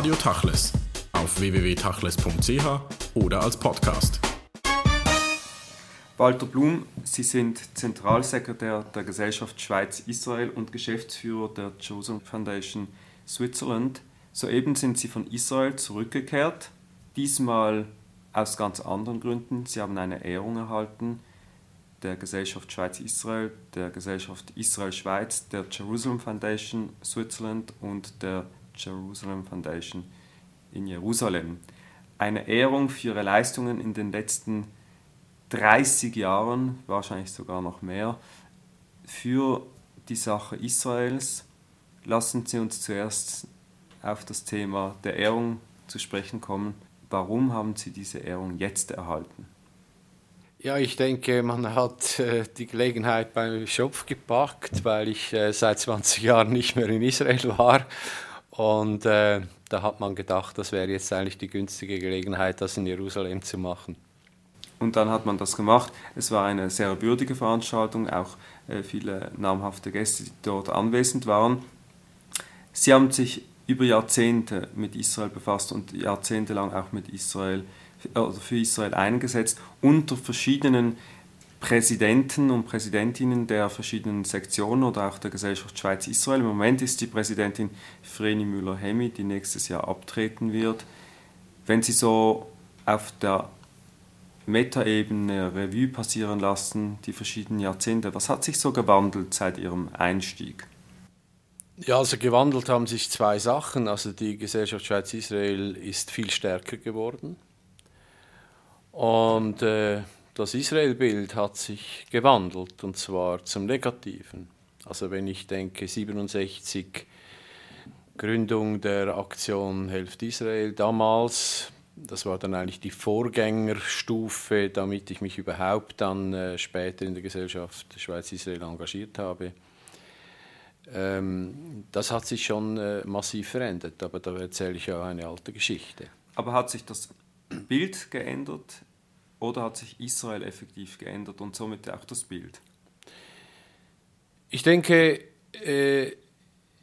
Radio Tachles auf www.tachles.ch oder als Podcast. Walter Blum, Sie sind Zentralsekretär der Gesellschaft Schweiz-Israel und Geschäftsführer der Jerusalem Foundation Switzerland. Soeben sind Sie von Israel zurückgekehrt, diesmal aus ganz anderen Gründen. Sie haben eine Ehrung erhalten der Gesellschaft Schweiz-Israel, der Gesellschaft Israel-Schweiz, der Jerusalem Foundation Switzerland und der Jerusalem Foundation in Jerusalem. Eine Ehrung für ihre Leistungen in den letzten 30 Jahren, wahrscheinlich sogar noch mehr, für die Sache Israels. Lassen Sie uns zuerst auf das Thema der Ehrung zu sprechen kommen. Warum haben Sie diese Ehrung jetzt erhalten? Ja, ich denke, man hat äh, die Gelegenheit beim Schopf gepackt, weil ich äh, seit 20 Jahren nicht mehr in Israel war. Und äh, da hat man gedacht, das wäre jetzt eigentlich die günstige Gelegenheit, das in Jerusalem zu machen. Und dann hat man das gemacht. Es war eine sehr würdige Veranstaltung, auch äh, viele namhafte Gäste, die dort anwesend waren. Sie haben sich über Jahrzehnte mit Israel befasst und jahrzehntelang auch mit Israel oder für Israel eingesetzt unter verschiedenen Präsidenten und Präsidentinnen der verschiedenen Sektionen oder auch der Gesellschaft Schweiz-Israel. Im Moment ist die Präsidentin Vreni Müller-Hemi, die nächstes Jahr abtreten wird. Wenn Sie so auf der Metaebene Revue passieren lassen, die verschiedenen Jahrzehnte, was hat sich so gewandelt seit Ihrem Einstieg? Ja, also gewandelt haben sich zwei Sachen. Also die Gesellschaft Schweiz-Israel ist viel stärker geworden. Und äh, das Israel-Bild hat sich gewandelt und zwar zum Negativen. Also wenn ich denke, 67 Gründung der Aktion Helft Israel damals, das war dann eigentlich die Vorgängerstufe, damit ich mich überhaupt dann äh, später in der Gesellschaft Schweiz-Israel engagiert habe. Ähm, das hat sich schon äh, massiv verändert, aber da erzähle ich ja eine alte Geschichte. Aber hat sich das Bild geändert oder hat sich Israel effektiv geändert und somit auch das Bild? Ich denke, äh,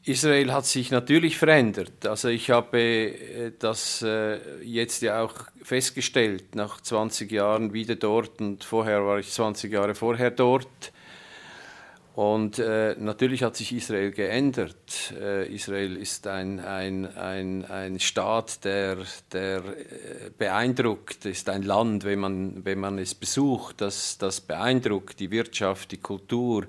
Israel hat sich natürlich verändert. Also ich habe äh, das äh, jetzt ja auch festgestellt, nach 20 Jahren wieder dort und vorher war ich 20 Jahre vorher dort. Und äh, natürlich hat sich Israel geändert. Äh, Israel ist ein, ein, ein, ein Staat, der, der äh, beeindruckt, ist ein Land, wenn man, wenn man es besucht, das, das beeindruckt, die Wirtschaft, die Kultur,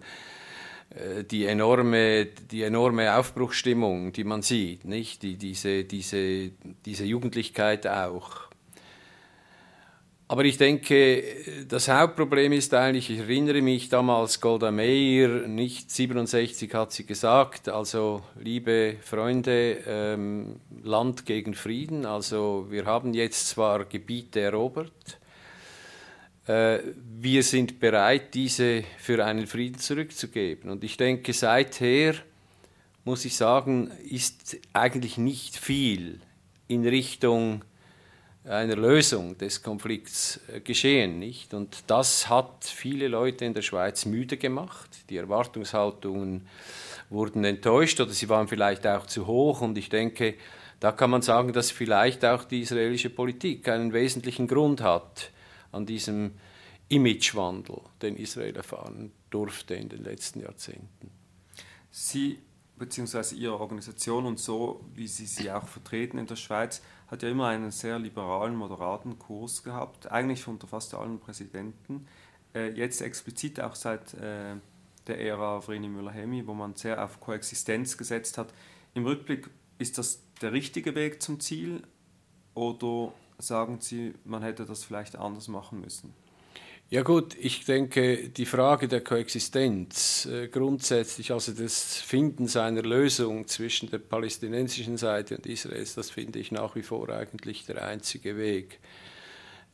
äh, die enorme, die enorme Aufbruchsstimmung, die man sieht, nicht? Die, diese, diese, diese Jugendlichkeit auch. Aber ich denke, das Hauptproblem ist eigentlich, ich erinnere mich damals, Golda Meir, nicht 67 hat sie gesagt, also liebe Freunde, ähm, Land gegen Frieden, also wir haben jetzt zwar Gebiete erobert, äh, wir sind bereit, diese für einen Frieden zurückzugeben. Und ich denke, seither, muss ich sagen, ist eigentlich nicht viel in Richtung einer Lösung des Konflikts äh, geschehen, nicht? Und das hat viele Leute in der Schweiz müde gemacht. Die Erwartungshaltungen wurden enttäuscht oder sie waren vielleicht auch zu hoch. Und ich denke, da kann man sagen, dass vielleicht auch die israelische Politik einen wesentlichen Grund hat an diesem Imagewandel, den Israel erfahren durfte in den letzten Jahrzehnten. Sie bzw. Ihre Organisation und so, wie Sie sie auch vertreten in der Schweiz, hat ja immer einen sehr liberalen, moderaten Kurs gehabt, eigentlich unter fast allen Präsidenten. Äh, jetzt explizit auch seit äh, der Ära Vreni Müller-Hemi, wo man sehr auf Koexistenz gesetzt hat. Im Rückblick ist das der richtige Weg zum Ziel oder sagen Sie, man hätte das vielleicht anders machen müssen? Ja gut, ich denke, die Frage der Koexistenz äh, grundsätzlich, also des Findens einer Lösung zwischen der palästinensischen Seite und Israels, das finde ich nach wie vor eigentlich der einzige Weg.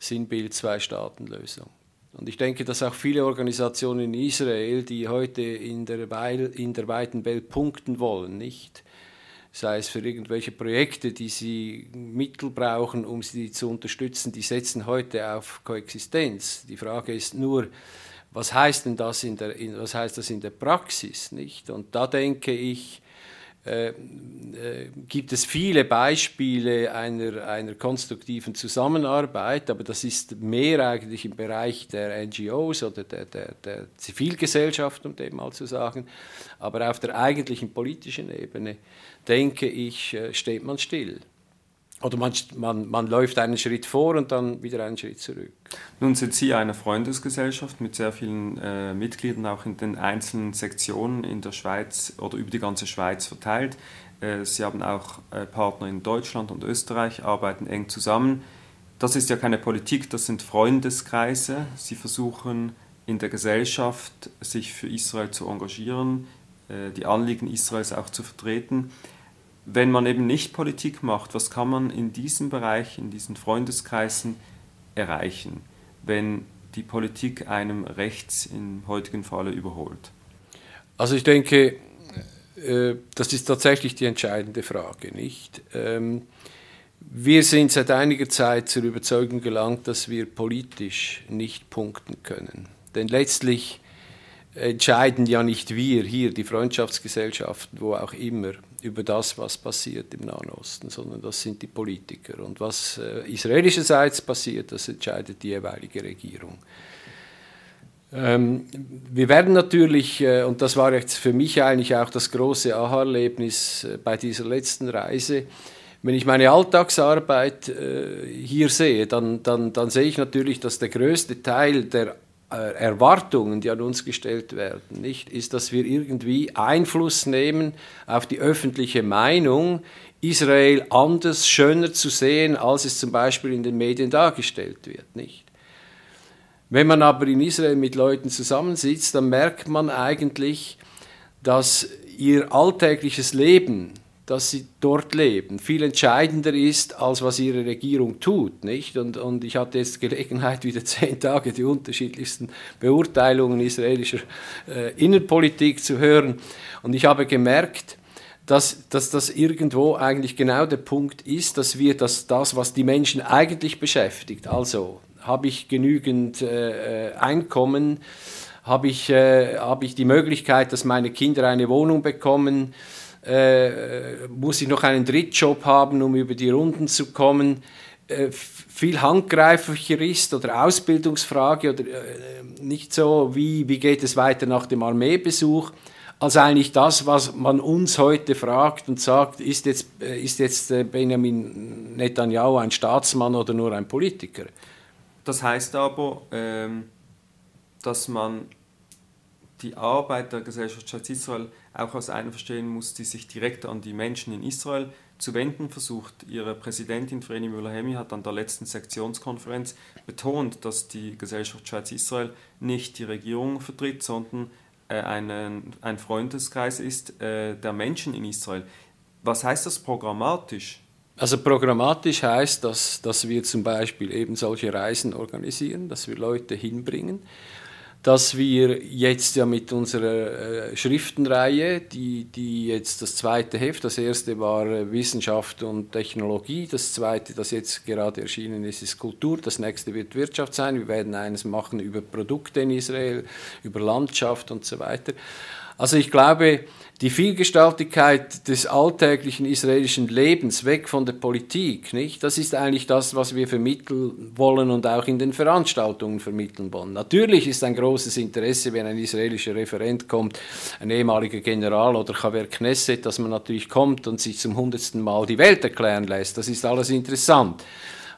Sinnbild Zwei-Staaten-Lösung. Und ich denke, dass auch viele Organisationen in Israel, die heute in der, Weil, in der weiten Welt punkten wollen, nicht, sei es für irgendwelche Projekte, die sie Mittel brauchen, um sie zu unterstützen, die setzen heute auf Koexistenz. Die Frage ist nur, was heißt denn das in der, in, was heißt das in der Praxis, nicht? Und da denke ich, äh, äh, gibt es viele Beispiele einer, einer konstruktiven Zusammenarbeit, aber das ist mehr eigentlich im Bereich der NGOs oder der, der, der Zivilgesellschaft, um dem mal zu sagen. Aber auf der eigentlichen politischen Ebene, denke ich, äh, steht man still. Oder man, man, man läuft einen Schritt vor und dann wieder einen Schritt zurück. Nun sind Sie eine Freundesgesellschaft mit sehr vielen äh, Mitgliedern, auch in den einzelnen Sektionen in der Schweiz oder über die ganze Schweiz verteilt. Äh, Sie haben auch äh, Partner in Deutschland und Österreich, arbeiten eng zusammen. Das ist ja keine Politik, das sind Freundeskreise. Sie versuchen in der Gesellschaft sich für Israel zu engagieren, äh, die Anliegen Israels auch zu vertreten wenn man eben nicht Politik macht, was kann man in diesem Bereich, in diesen Freundeskreisen erreichen, wenn die Politik einem rechts im heutigen Falle überholt? Also ich denke, äh, das ist tatsächlich die entscheidende Frage, nicht? Ähm, wir sind seit einiger Zeit zur Überzeugung gelangt, dass wir politisch nicht punkten können. Denn letztlich entscheiden ja nicht wir hier, die Freundschaftsgesellschaften, wo auch immer, über das, was passiert im Nahen Osten, sondern das sind die Politiker. Und was äh, israelischerseits passiert, das entscheidet die jeweilige Regierung. Ähm, wir werden natürlich, äh, und das war jetzt für mich eigentlich auch das große Aha-Erlebnis äh, bei dieser letzten Reise, wenn ich meine Alltagsarbeit äh, hier sehe, dann, dann, dann sehe ich natürlich, dass der größte Teil der Erwartungen, die an uns gestellt werden, nicht, ist, dass wir irgendwie Einfluss nehmen auf die öffentliche Meinung, Israel anders, schöner zu sehen, als es zum Beispiel in den Medien dargestellt wird, nicht? Wenn man aber in Israel mit Leuten zusammensitzt, dann merkt man eigentlich, dass ihr alltägliches Leben dass sie dort leben, viel entscheidender ist, als was ihre Regierung tut. Nicht? Und, und ich hatte jetzt Gelegenheit, wieder zehn Tage die unterschiedlichsten Beurteilungen israelischer äh, Innenpolitik zu hören. Und ich habe gemerkt, dass, dass das irgendwo eigentlich genau der Punkt ist, dass wir das, das was die Menschen eigentlich beschäftigt, also habe ich genügend äh, äh Einkommen, habe ich, äh, habe ich die Möglichkeit, dass meine Kinder eine Wohnung bekommen, äh, muss ich noch einen Drittjob haben, um über die Runden zu kommen, äh, viel handgreiflicher ist oder Ausbildungsfrage oder äh, nicht so, wie, wie geht es weiter nach dem Armeebesuch, als eigentlich das, was man uns heute fragt und sagt, ist jetzt, äh, ist jetzt äh, Benjamin Netanyahu ein Staatsmann oder nur ein Politiker? Das heißt aber, ähm, dass man die Arbeit der Gesellschaft Israel auch als eine verstehen muss, die sich direkt an die Menschen in Israel zu wenden versucht. Ihre Präsidentin Vreni Müller-Hemi hat an der letzten Sektionskonferenz betont, dass die Gesellschaft Schweiz Israel nicht die Regierung vertritt, sondern äh, einen, ein Freundeskreis ist äh, der Menschen in Israel. Was heißt das programmatisch? Also programmatisch heißt, dass, dass wir zum Beispiel eben solche Reisen organisieren, dass wir Leute hinbringen dass wir jetzt ja mit unserer äh, Schriftenreihe, die, die jetzt das zweite Heft, das erste war äh, Wissenschaft und Technologie, das zweite, das jetzt gerade erschienen ist, ist Kultur, das nächste wird Wirtschaft sein. Wir werden eines machen über Produkte in Israel, über Landschaft und so weiter. Also ich glaube, die Vielgestaltigkeit des alltäglichen israelischen Lebens weg von der Politik, nicht? Das ist eigentlich das, was wir vermitteln wollen und auch in den Veranstaltungen vermitteln wollen. Natürlich ist ein großes Interesse, wenn ein israelischer Referent kommt, ein ehemaliger General oder Chaver Knesset, dass man natürlich kommt und sich zum hundertsten Mal die Welt erklären lässt. Das ist alles interessant.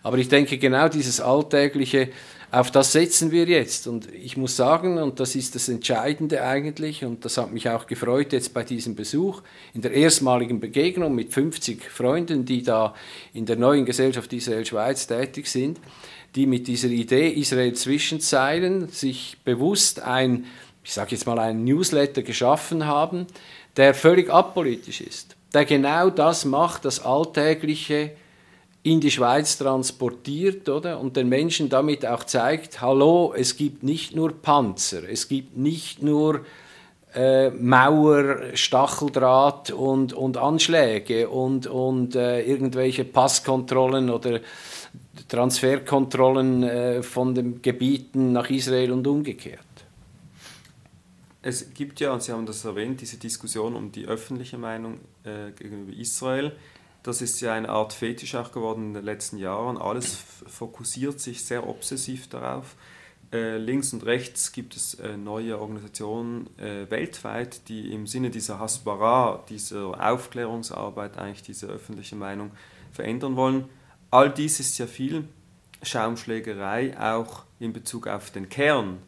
Aber ich denke, genau dieses alltägliche auf das setzen wir jetzt. Und ich muss sagen, und das ist das Entscheidende eigentlich, und das hat mich auch gefreut jetzt bei diesem Besuch, in der erstmaligen Begegnung mit 50 Freunden, die da in der neuen Gesellschaft Israel-Schweiz tätig sind, die mit dieser Idee Israel Zwischenzeilen sich bewusst ein, ich sage jetzt mal, ein Newsletter geschaffen haben, der völlig apolitisch ist, der genau das macht, das alltägliche in die Schweiz transportiert oder? und den Menschen damit auch zeigt, hallo, es gibt nicht nur Panzer, es gibt nicht nur äh, Mauer, Stacheldraht und, und Anschläge und, und äh, irgendwelche Passkontrollen oder Transferkontrollen äh, von den Gebieten nach Israel und umgekehrt. Es gibt ja, und Sie haben das erwähnt, diese Diskussion um die öffentliche Meinung äh, gegenüber Israel. Das ist ja eine Art Fetisch auch geworden in den letzten Jahren. Alles fokussiert sich sehr obsessiv darauf. Äh, links und rechts gibt es äh, neue Organisationen äh, weltweit, die im Sinne dieser Hasbara, dieser Aufklärungsarbeit eigentlich diese öffentliche Meinung verändern wollen. All dies ist ja viel Schaumschlägerei, auch in Bezug auf den Kern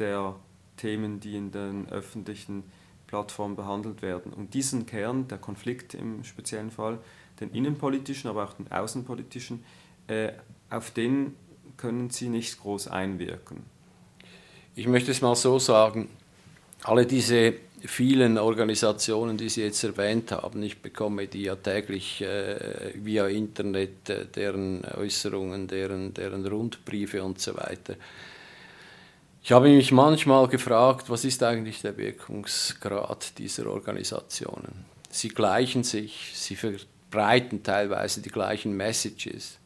der Themen, die in den öffentlichen Plattformen behandelt werden. Und diesen Kern, der Konflikt im speziellen Fall, den innenpolitischen, aber auch den außenpolitischen, äh, auf den können Sie nicht groß einwirken. Ich möchte es mal so sagen, alle diese vielen Organisationen, die Sie jetzt erwähnt haben, ich bekomme die ja täglich äh, via Internet, äh, deren Äußerungen, deren, deren Rundbriefe und so weiter. Ich habe mich manchmal gefragt, was ist eigentlich der Wirkungsgrad dieser Organisationen? Sie gleichen sich, sie verbreiten teilweise die gleichen Messages.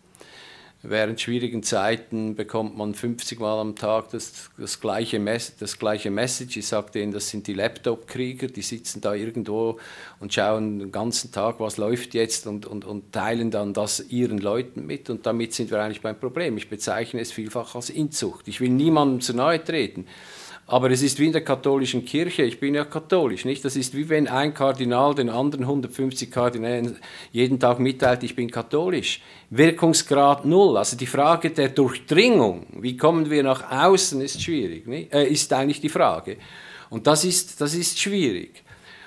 Während schwierigen Zeiten bekommt man 50 Mal am Tag das, das, gleiche, das gleiche Message. Ich sagte Ihnen, das sind die Laptop-Krieger, die sitzen da irgendwo und schauen den ganzen Tag, was läuft jetzt und, und, und teilen dann das ihren Leuten mit. Und damit sind wir eigentlich beim Problem. Ich bezeichne es vielfach als Inzucht. Ich will niemandem zu nahe treten. Aber es ist wie in der katholischen Kirche, ich bin ja katholisch, nicht? Das ist wie wenn ein Kardinal den anderen 150 Kardinälen jeden Tag mitteilt, ich bin katholisch. Wirkungsgrad null. Also die Frage der Durchdringung, wie kommen wir nach außen, ist schwierig? Äh, ist eigentlich die Frage. Und das ist, das ist schwierig.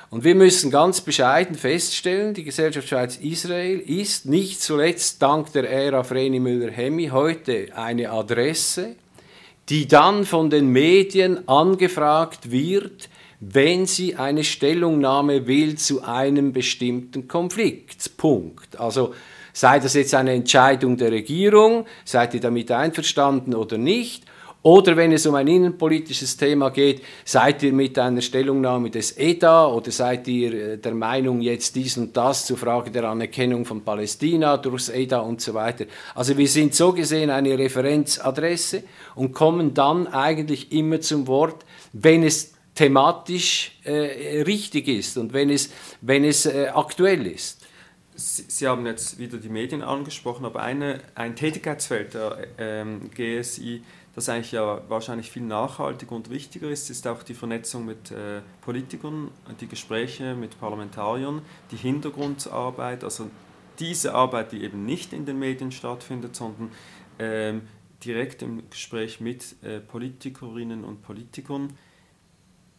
Und wir müssen ganz bescheiden feststellen, die Gesellschaft Schweiz-Israel ist nicht zuletzt dank der Ära Vreni Müller-Hemmi heute eine Adresse, die dann von den Medien angefragt wird, wenn sie eine Stellungnahme will zu einem bestimmten Konflikt. Punkt. Also sei das jetzt eine Entscheidung der Regierung, seid ihr damit einverstanden oder nicht, oder wenn es um ein innenpolitisches Thema geht, seid ihr mit einer Stellungnahme des EDA oder seid ihr äh, der Meinung, jetzt dies und das zur Frage der Anerkennung von Palästina durchs EDA und so weiter. Also wir sind so gesehen eine Referenzadresse und kommen dann eigentlich immer zum Wort, wenn es thematisch äh, richtig ist und wenn es, wenn es äh, aktuell ist. Sie, haben jetzt wieder die Medien angesprochen, aber eine, ein Tätigkeitsfeld der ähm, GSI das eigentlich ja wahrscheinlich viel nachhaltiger und wichtiger ist, ist auch die Vernetzung mit äh, Politikern, die Gespräche mit Parlamentariern, die Hintergrundarbeit, also diese Arbeit, die eben nicht in den Medien stattfindet, sondern ähm, direkt im Gespräch mit äh, Politikerinnen und Politikern.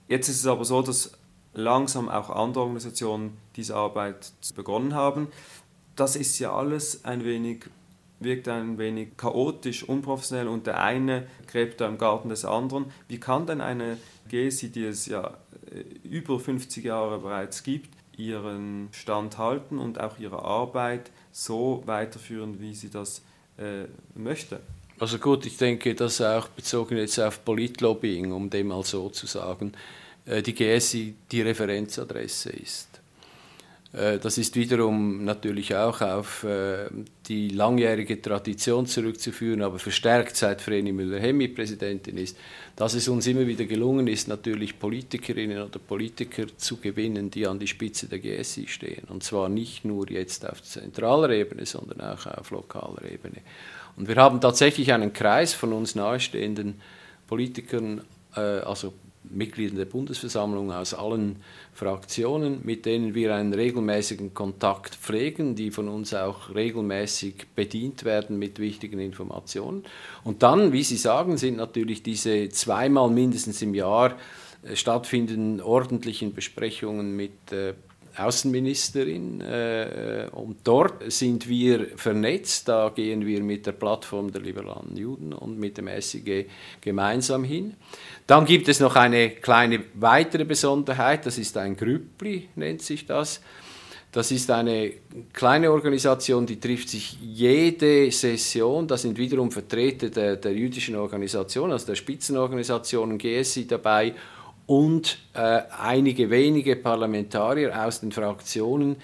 Jetzt ist es aber so, dass langsam auch andere Organisationen diese Arbeit begonnen haben. Das ist ja alles ein wenig wirkt ein wenig chaotisch, unprofessionell und der eine gräbt da im Garten des anderen. Wie kann denn eine GESI, die es ja äh, über 50 Jahre bereits gibt, ihren Stand halten und auch ihre Arbeit so weiterführen, wie sie das äh, möchte? Also gut, ich denke, dass auch bezogen jetzt auf Politlobbying, um dem mal so zu sagen, äh, die GSI die Referenzadresse ist. Äh, das ist wiederum natürlich auch auf äh, die langjährige Tradition zurückzuführen, aber verstärkt seit Vreni Müller-Hemmi Präsidentin ist, dass es uns immer wieder gelungen ist, natürlich Politikerinnen oder Politiker zu gewinnen, die an die Spitze der GSI stehen. Und zwar nicht nur jetzt auf zentraler Ebene, sondern auch auf lokaler Ebene. Und wir haben tatsächlich einen Kreis von uns nahestehenden Politikern, äh, also Mitgliedern der Bundesversammlung aus allen Fraktionen, mit denen wir einen regelmäßigen Kontakt pflegen, die von uns auch regelmäßig bedient werden mit wichtigen Informationen. Und dann, wie Sie sagen, sind natürlich diese zweimal mindestens im Jahr äh, stattfindenden ordentlichen Besprechungen mit äh, Außenministerin äh, und dort sind wir vernetzt. Da gehen wir mit der Plattform der liberalen Juden und mit dem SIG gemeinsam hin. Dann gibt es noch eine kleine weitere Besonderheit, das ist ein Grüppli, nennt sich das. Das ist eine kleine Organisation, die trifft sich jede Session. Da sind wiederum Vertreter der, der jüdischen Organisation, also der Spitzenorganisationen GSI dabei und äh, einige wenige Parlamentarier aus den Fraktionen,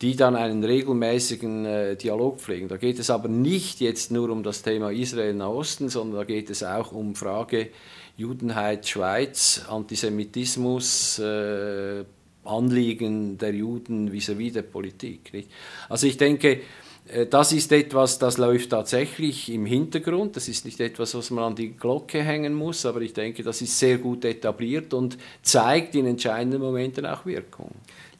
die dann einen regelmäßigen äh, Dialog pflegen. Da geht es aber nicht jetzt nur um das Thema Israel-Nahosten, sondern da geht es auch um Frage Judenheit Schweiz, Antisemitismus, äh, Anliegen der Juden vis-à-vis -vis der Politik. Nicht? Also ich denke, das ist etwas, das läuft tatsächlich im Hintergrund. Das ist nicht etwas, was man an die Glocke hängen muss, aber ich denke, das ist sehr gut etabliert und zeigt in entscheidenden Momenten auch Wirkung.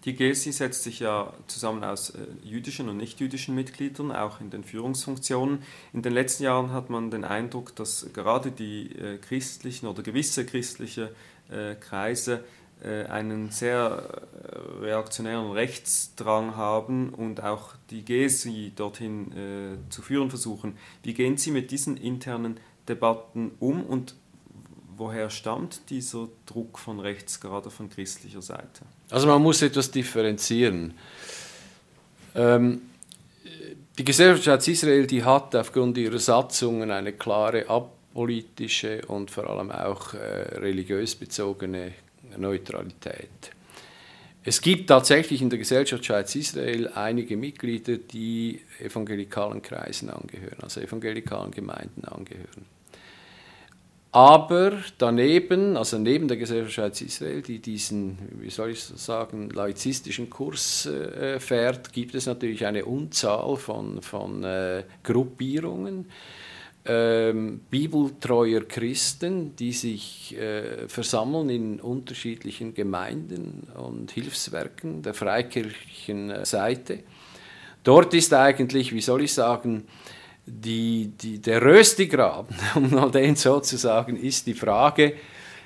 Die GESI setzt sich ja zusammen aus äh, jüdischen und nicht-jüdischen Mitgliedern, auch in den Führungsfunktionen. In den letzten Jahren hat man den Eindruck, dass gerade die äh, christlichen oder gewisse christliche äh, Kreise äh, einen sehr äh, reaktionären Rechtsdrang haben und auch die GESI dorthin äh, zu führen versuchen. Wie gehen Sie mit diesen internen Debatten um und woher stammt dieser Druck von rechts, gerade von christlicher Seite? Also man muss etwas differenzieren. Ähm, die Gesellschaft Israel die hat aufgrund ihrer Satzungen eine klare apolitische und vor allem auch äh, religiös bezogene Neutralität. Es gibt tatsächlich in der Gesellschaft Schweiz-Israel einige Mitglieder, die evangelikalen Kreisen angehören, also evangelikalen Gemeinden angehören. Aber daneben, also neben der Gesellschaft Schweiz-Israel, die diesen, wie soll ich sagen, laizistischen Kurs äh, fährt, gibt es natürlich eine Unzahl von, von äh, Gruppierungen, ähm, bibeltreuer Christen, die sich äh, versammeln in unterschiedlichen Gemeinden und Hilfswerken der freikirchlichen äh, Seite. Dort ist eigentlich, wie soll ich sagen, die, die, der Röstigraben, um mal den so zu sagen, ist die Frage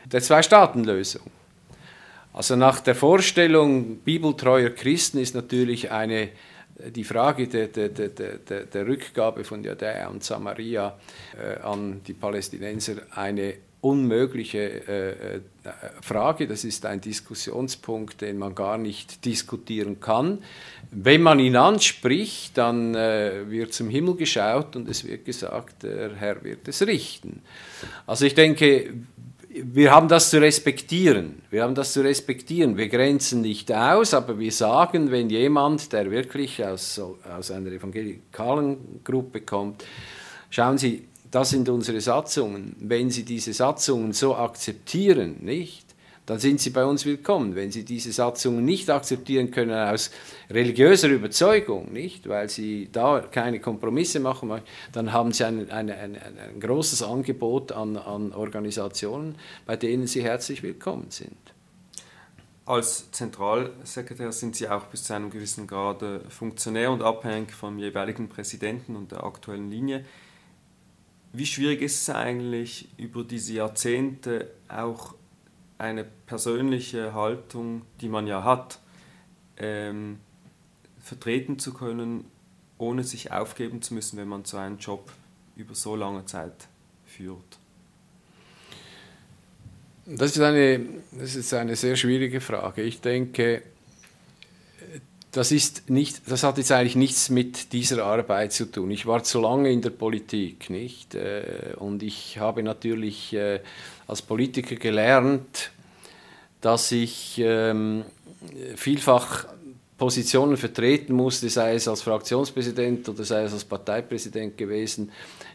der Zwei-Staaten-Lösung. Also nach der Vorstellung bibeltreuer Christen ist natürlich eine, die Frage der, der, der, der, Rückgabe von Judäa und Samaria äh, an die Palästinenser eine unmögliche äh, äh, Frage. Das ist ein Diskussionspunkt, den man gar nicht diskutieren kann. Wenn man ihn anspricht, dann wird zum Himmel geschaut und es wird gesagt, der Herr wird es richten. Also ich denke, wir haben das zu respektieren. Wir haben das zu respektieren. Wir grenzen nicht aus, aber wir sagen, wenn jemand, der wirklich aus, aus einer evangelikalen Gruppe kommt, schauen Sie, das sind unsere Satzungen. Wenn Sie diese Satzungen so akzeptieren, nicht, dann sind Sie bei uns willkommen. Wenn Sie diese Satzungen nicht akzeptieren können aus religiöser Überzeugung, nicht, weil Sie da keine Kompromisse machen, dann haben Sie ein, ein, ein, ein großes Angebot an, an Organisationen, bei denen Sie herzlich willkommen sind. Als Zentralsekretär sind Sie auch bis zu einem gewissen Grad Funktionär und abhängig vom jeweiligen Präsidenten und der aktuellen Linie. Wie schwierig ist es eigentlich, über diese Jahrzehnte auch eine persönliche Haltung, die man ja hat, ähm, vertreten zu können, ohne sich aufgeben zu müssen, wenn man so einen Job über so lange Zeit führt? Das ist eine, das ist eine sehr schwierige Frage. Ich denke, das, ist nicht, das hat jetzt eigentlich nichts mit dieser Arbeit zu tun. Ich war zu lange in der Politik, nicht? Äh, und ich habe natürlich äh, als Politiker gelernt, dass ich ähm, vielfach Positionen vertreten musste, sei es als Fraktionspräsident oder sei es als Parteipräsident gewesen,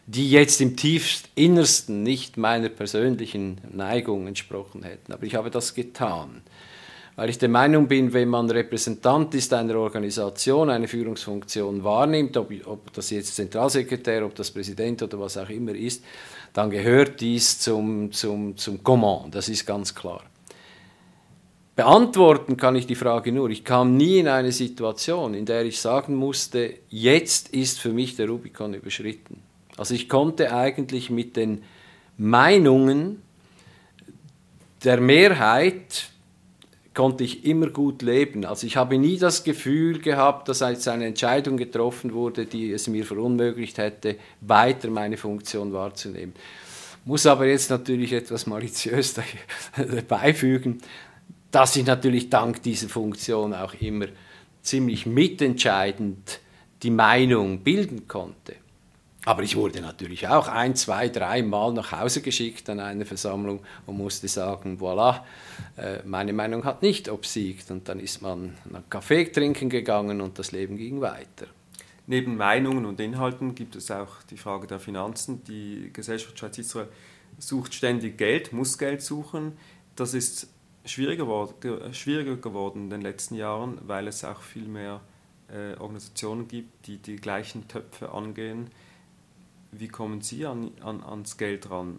die jetzt im tiefst Innersten nicht meiner persönlichen Neigung entsprochen hätten. Aber ich habe das getan, weil ich der Meinung bin, wenn man Repräsentant ist einer Organisation, eine Führungsfunktion wahrnimmt, ob, ob das jetzt Zentralsekretär, ob das Präsident oder was auch immer ist, dann gehört dies zum, zum, zum Command, das ist ganz klar. Beantworten kann ich die Frage nur. Ich kam nie in eine Situation, in der ich sagen musste, jetzt ist für mich der Rubikon überschritten. Also ich konnte eigentlich mit den Meinungen der Mehrheit konnte ich immer gut leben. Also ich habe nie das Gefühl gehabt, dass als eine Entscheidung getroffen wurde, die es mir verunmöglicht hätte, weiter meine Funktion wahrzunehmen. Muss aber jetzt natürlich etwas maliziös beifügen dass ich natürlich dank dieser Funktion auch immer ziemlich mitentscheidend die Meinung bilden konnte. Aber ich wurde natürlich auch ein, zwei, drei Mal nach Hause geschickt an eine Versammlung und musste sagen, voilà, äh, meine Meinung hat nicht obsiegt. Und dann ist man einen Kaffee trinken gegangen und das Leben ging weiter. Neben Meinungen und Inhalten gibt es auch die Frage der Finanzen. Die Gesellschaft Schweiz Israel sucht ständig Geld, muss Geld suchen. Das ist schwieriger, schwieriger geworden in den letzten Jahren, weil es auch viel mehr äh, Organisationen gibt, die die gleichen Töpfe angehen wie kommen Sie an, an, ans Geld ran?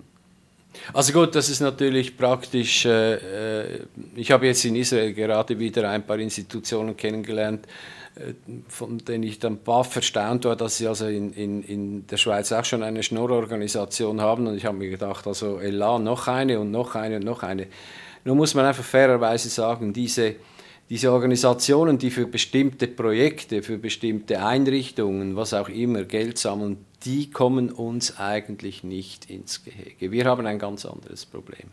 Also gut, das ist natürlich praktisch. Äh, äh, ich habe jetzt in Israel gerade wieder ein paar Institutionen kennengelernt, äh, von denen ich dann baff verstaunt war, dass sie also in, in, in der Schweiz auch schon eine Schnorrorganisation haben. Und ich habe mir gedacht, also Elan, noch eine und noch eine und noch eine. Nun muss man einfach fairerweise sagen, diese, diese Organisationen, die für bestimmte Projekte, für bestimmte Einrichtungen, was auch immer, Geld sammeln, die kommen uns eigentlich nicht ins Gehege. Wir haben ein ganz anderes Problem.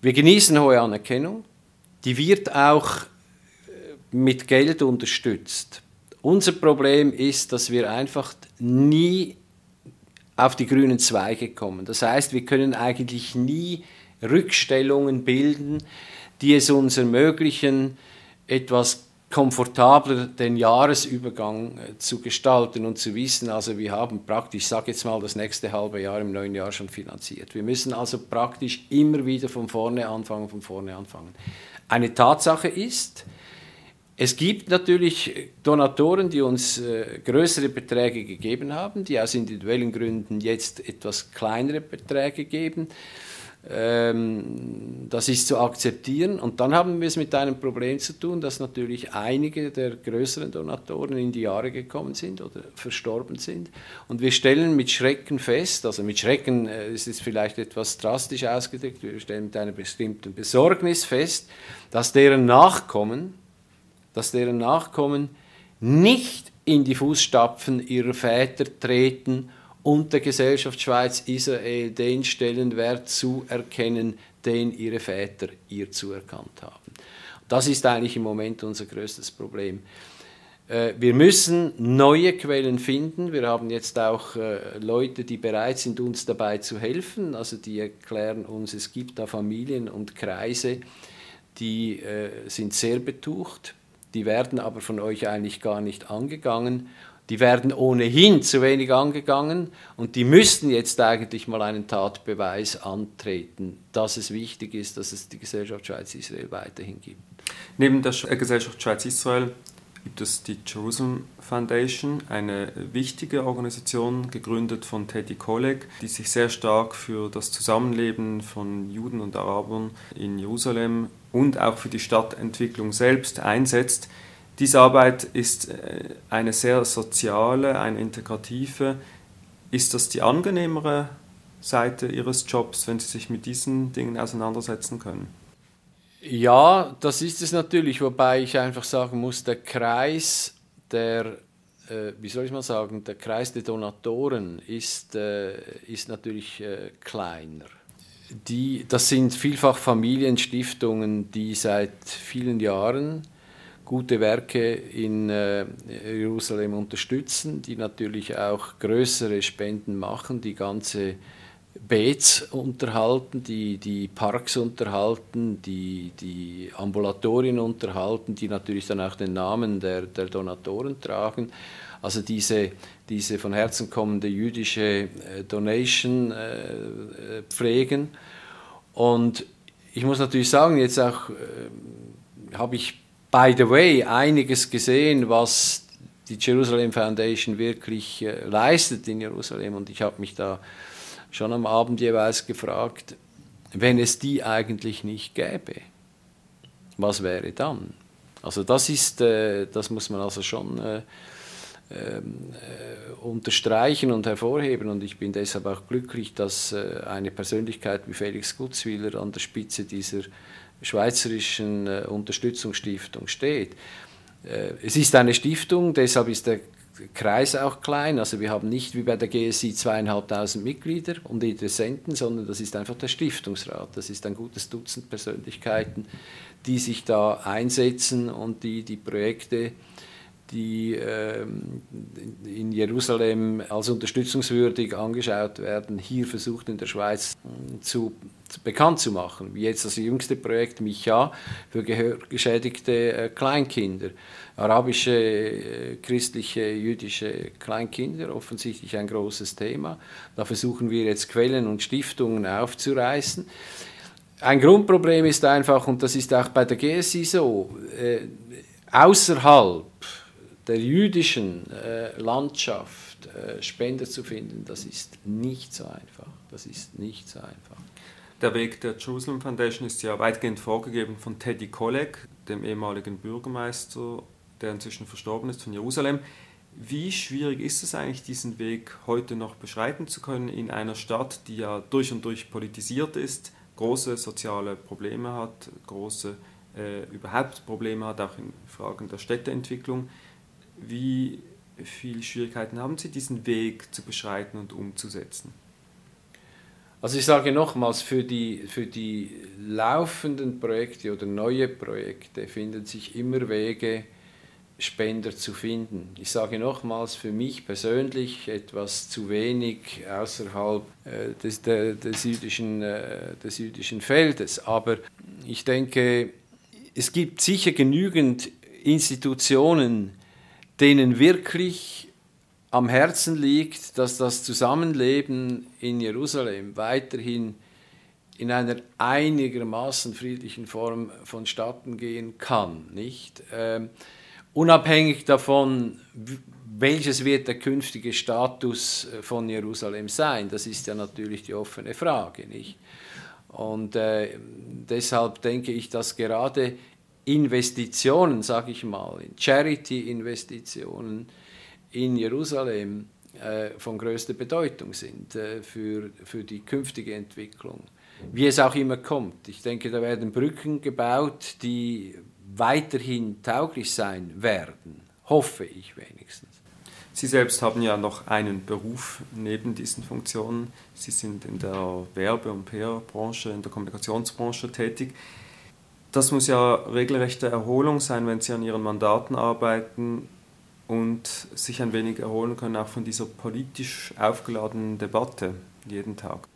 Wir genießen hohe Anerkennung, die wird auch äh, mit Geld unterstützt. Unser Problem ist, dass wir einfach nie auf die grünen Zweige kommen. Das heißt, wir können eigentlich nie Rückstellungen bilden, die es uns ermöglichen, etwas komfortabler den Jahresübergang äh, zu gestalten und zu wissen, also wir haben praktisch, ich sage jetzt mal, das nächste halbe Jahr im neuen Jahr schon finanziert. Wir müssen also praktisch immer wieder von vorne anfangen, von vorne anfangen. Eine Tatsache ist, es gibt natürlich Donatoren, die uns äh, größere Beträge gegeben haben, die aus individuellen Gründen jetzt etwas kleinere Beträge geben. Ähm, das ist zu akzeptieren. Und dann haben wir es mit einem Problem zu tun, dass natürlich einige der größeren Donatoren in die Jahre gekommen sind oder verstorben sind. Und wir stellen mit Schrecken fest, also mit Schrecken äh, ist es vielleicht etwas drastisch ausgedrückt, wir stellen mit einer bestimmten Besorgnis fest, dass deren Nachkommen, dass deren Nachkommen nicht in die Fußstapfen ihrer Väter treten und der Gesellschaft Schweiz-Israel den Stellenwert zuerkennen, den ihre Väter ihr zuerkannt haben. Das ist eigentlich im Moment unser größtes Problem. Äh, wir müssen neue Quellen finden. Wir haben jetzt auch äh, Leute, die bereit sind, uns dabei zu helfen. Also die erklären uns, es gibt da Familien und Kreise, die äh, sind sehr betucht. Die werden aber von euch eigentlich gar nicht angegangen die werden ohnehin zu wenig angegangen und die müssten jetzt eigentlich mal einen Tatbeweis antreten, dass es wichtig ist, dass es die Gesellschaft Schweiz-Israel weiterhin gibt. Neben der äh, Gesellschaft Schweiz-Israel gibt es die Jerusalem Foundation, eine wichtige Organisation, gegründet von Teddy Kollek, die sich sehr stark für das Zusammenleben von Juden und Arabern in Jerusalem und auch für die Stadtentwicklung selbst einsetzt. Diese Arbeit ist äh, eine sehr soziale, eine integrative. Ist das die angenehmere Seite Ihres Jobs, wenn Sie sich mit diesen Dingen auseinandersetzen können? Ja, das ist es natürlich, wobei ich einfach sagen muss, der Kreis der, äh, wie soll ich mal sagen, der Kreis der Donatoren ist, äh, ist natürlich äh, kleiner. Die, das sind vielfach Familienstiftungen, die seit vielen Jahren gute Werke in äh, Jerusalem unterstützen, die natürlich auch größere Spenden machen, die ganze Beets unterhalten, die, die Parks unterhalten, die, die Ambulatorien unterhalten, die natürlich dann auch den Namen der, der Donatoren tragen. Also diese, diese von Herzen kommende jüdische äh, Donation äh, pflegen. Und ich muss natürlich sagen, jetzt auch äh, habe ich by the way, einiges gesehen, was die Jerusalem Foundation wirklich äh, leistet in Jerusalem. Und ich habe mich da schon am Abend jeweils gefragt, wenn es die eigentlich nicht gäbe, was wäre dann? Also das ist, äh, das muss man also schon äh, ähm, äh, unterstreichen und hervorheben. Und ich bin deshalb auch glücklich, dass äh, eine Persönlichkeit wie Felix Gutzwiller an der Spitze dieser Schweizerischen äh, Unterstützungsstiftung steht. Äh, es ist eine Stiftung, deshalb ist der Kreis auch klein. Also wir haben nicht wie bei der GSI zweieinhalbtausend Mitglieder und Interessenten, sondern das ist einfach der Stiftungsrat. Das ist ein gutes Dutzend Persönlichkeiten, die sich da einsetzen und die die Projekte die ähm, in Jerusalem als unterstützungswürdig angeschaut werden, hier versucht in der Schweiz hm, zu, zu bekannt zu machen. Wie jetzt das jüngste Projekt Micha für gehörgeschädigte äh, Kleinkinder, arabische, äh, christliche, jüdische Kleinkinder, offensichtlich ein großes Thema. Da versuchen wir jetzt Quellen und Stiftungen aufzureißen. Ein Grundproblem ist einfach, und das ist auch bei der GSI so, äh, außerhalb der jüdischen äh, Landschaft äh, Spender zu finden, das ist nicht so einfach. Das ist nicht so einfach. Der Weg der Jerusalem Foundation ist ja weitgehend vorgegeben von Teddy Kollek, dem ehemaligen Bürgermeister, der inzwischen verstorben ist von Jerusalem. Wie schwierig ist es eigentlich, diesen Weg heute noch beschreiten zu können in einer Stadt, die ja durch und durch politisiert ist, große soziale Probleme hat, große äh, überhaupt Probleme hat, auch in Fragen der Städteentwicklung? Wie viele Schwierigkeiten haben Sie, diesen Weg zu beschreiten und umzusetzen? Also ich sage nochmals, für die, für die laufenden Projekte oder neue Projekte finden sich immer Wege, Spender zu finden. Ich sage nochmals, für mich persönlich etwas zu wenig außerhalb äh, des, der, des, jüdischen, äh, des jüdischen Feldes. Aber ich denke, es gibt sicher genügend Institutionen, denen wirklich am Herzen liegt, dass das Zusammenleben in Jerusalem weiterhin in einer einigermaßen friedlichen Form vonstatten gehen kann. Nicht? Ähm, unabhängig davon, welches wird der künftige Status äh, von Jerusalem sein, das ist ja natürlich die offene Frage. Nicht? Und äh, deshalb denke ich, dass gerade Investitionen, sage ich mal, in Charity-Investitionen in Jerusalem äh, von größter Bedeutung sind äh, für, für die künftige Entwicklung, wie es auch immer kommt. Ich denke, da werden Brücken gebaut, die weiterhin tauglich sein werden, hoffe ich wenigstens. Sie selbst haben ja noch einen Beruf neben diesen Funktionen. Sie sind in der Werbe- und PR-Branche, in der Kommunikationsbranche tätig. Das muss ja regelrechte Erholung sein, wenn Sie an Ihren Mandaten arbeiten und sich ein wenig erholen können, auch von dieser politisch aufgeladenen Debatte jeden Tag.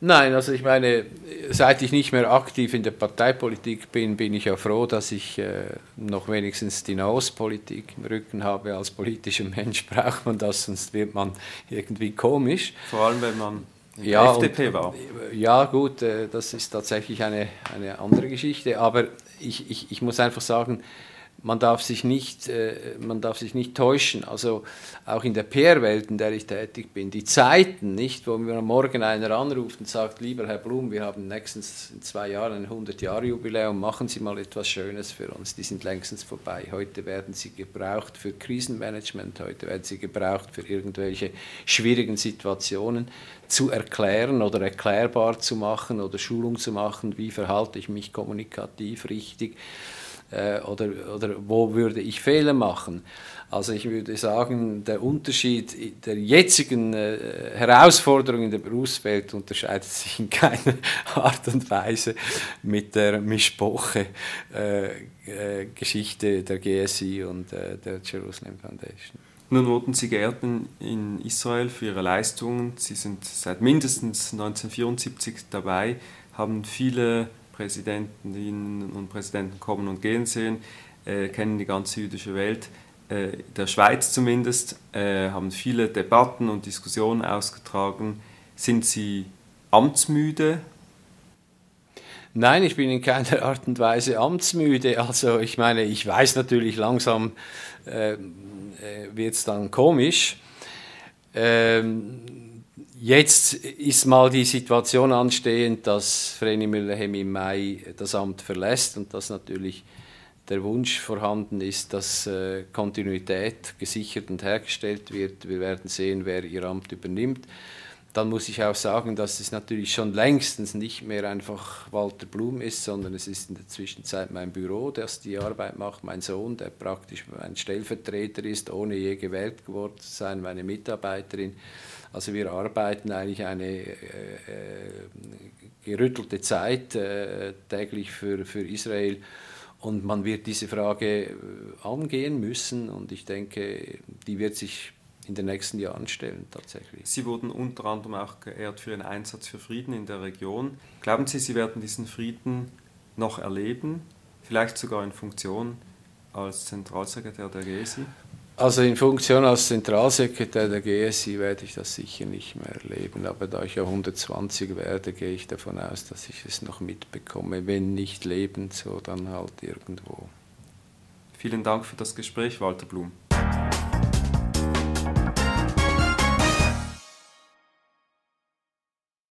Nein, also ich meine, seit ich nicht mehr aktiv in der Parteipolitik bin, bin ich ja froh, dass ich äh, noch wenigstens die Nahostpolitik im Rücken habe. Als politischer Mensch braucht man das, sonst wird man irgendwie komisch. Vor allem, wenn man ja, FDP war. Ja, gut, äh, das ist tatsächlich eine, eine andere Geschichte, aber ich, ich, ich muss einfach sagen, man darf sich nicht, äh, man darf sich nicht täuschen. Also auch in der PR-Welt, in der ich tätig bin, die Zeiten, nicht, wo mir am Morgen einer anruft und sagt, lieber Herr Blum, wir haben nächstens in zwei Jahren ein 100-Jahre-Jubiläum, machen Sie mal etwas Schönes für uns. Die sind längstens vorbei. Heute werden sie gebraucht für Krisenmanagement, heute werden sie gebraucht für irgendwelche schwierigen Situationen zu erklären oder erklärbar zu machen oder Schulung zu machen, wie verhalte ich mich kommunikativ richtig äh, oder, oder wo würde ich Fehler machen. Also ich würde sagen, der Unterschied der jetzigen äh, Herausforderung in der Berufswelt unterscheidet sich in keiner Art und Weise mit der Mischpoche-Geschichte äh, äh, der GSI und äh, der Jerusalem Foundation. Nun wurden Sie geehrt in Israel für Ihre Leistungen. Sie sind seit mindestens 1974 dabei, haben viele Präsidentinnen und Präsidenten kommen und gehen sehen, äh, kennen die ganze jüdische Welt, äh, der Schweiz zumindest, äh, haben viele Debatten und Diskussionen ausgetragen. Sind Sie amtsmüde? Nein, ich bin in keiner Art und Weise amtsmüde. Also ich meine, ich weiß natürlich langsam äh, äh wird es dann komisch. Ähm, Jetzt ist mal die Situation anstehend, dass Vreni Müllerheim im Mai das Amt verlässt und dass natürlich der Wunsch vorhanden ist, dass äh, Kontinuität gesichert und hergestellt wird. Wir werden sehen, wer ihr Amt übernimmt. Dann muss ich auch sagen, dass es natürlich schon längstens nicht mehr einfach Walter Blum ist, sondern es ist in der Zwischenzeit mein Büro, das die Arbeit macht, mein Sohn, der praktisch mein Stellvertreter ist, ohne je gewählt geworden zu sein, meine Mitarbeiterin. Also wir arbeiten eigentlich eine äh, äh, gerüttelte Zeit äh, täglich für, für Israel Und man wird diese Frage äh, angehen müssen und ich denke, die wird sich in den nächsten Jahren stellen tatsächlich. Sie wurden unter anderem auch geehrt für Ihren Einsatz für Frieden in der Region. Glauben Sie, Sie werden diesen Frieden noch erleben, vielleicht sogar in Funktion als Zentralsekretär der GESI? Also in Funktion als Zentralsekretär der GSI werde ich das sicher nicht mehr erleben, aber da ich ja 120 werde, gehe ich davon aus, dass ich es noch mitbekomme. Wenn nicht lebend, so dann halt irgendwo. Vielen Dank für das Gespräch, Walter Blum.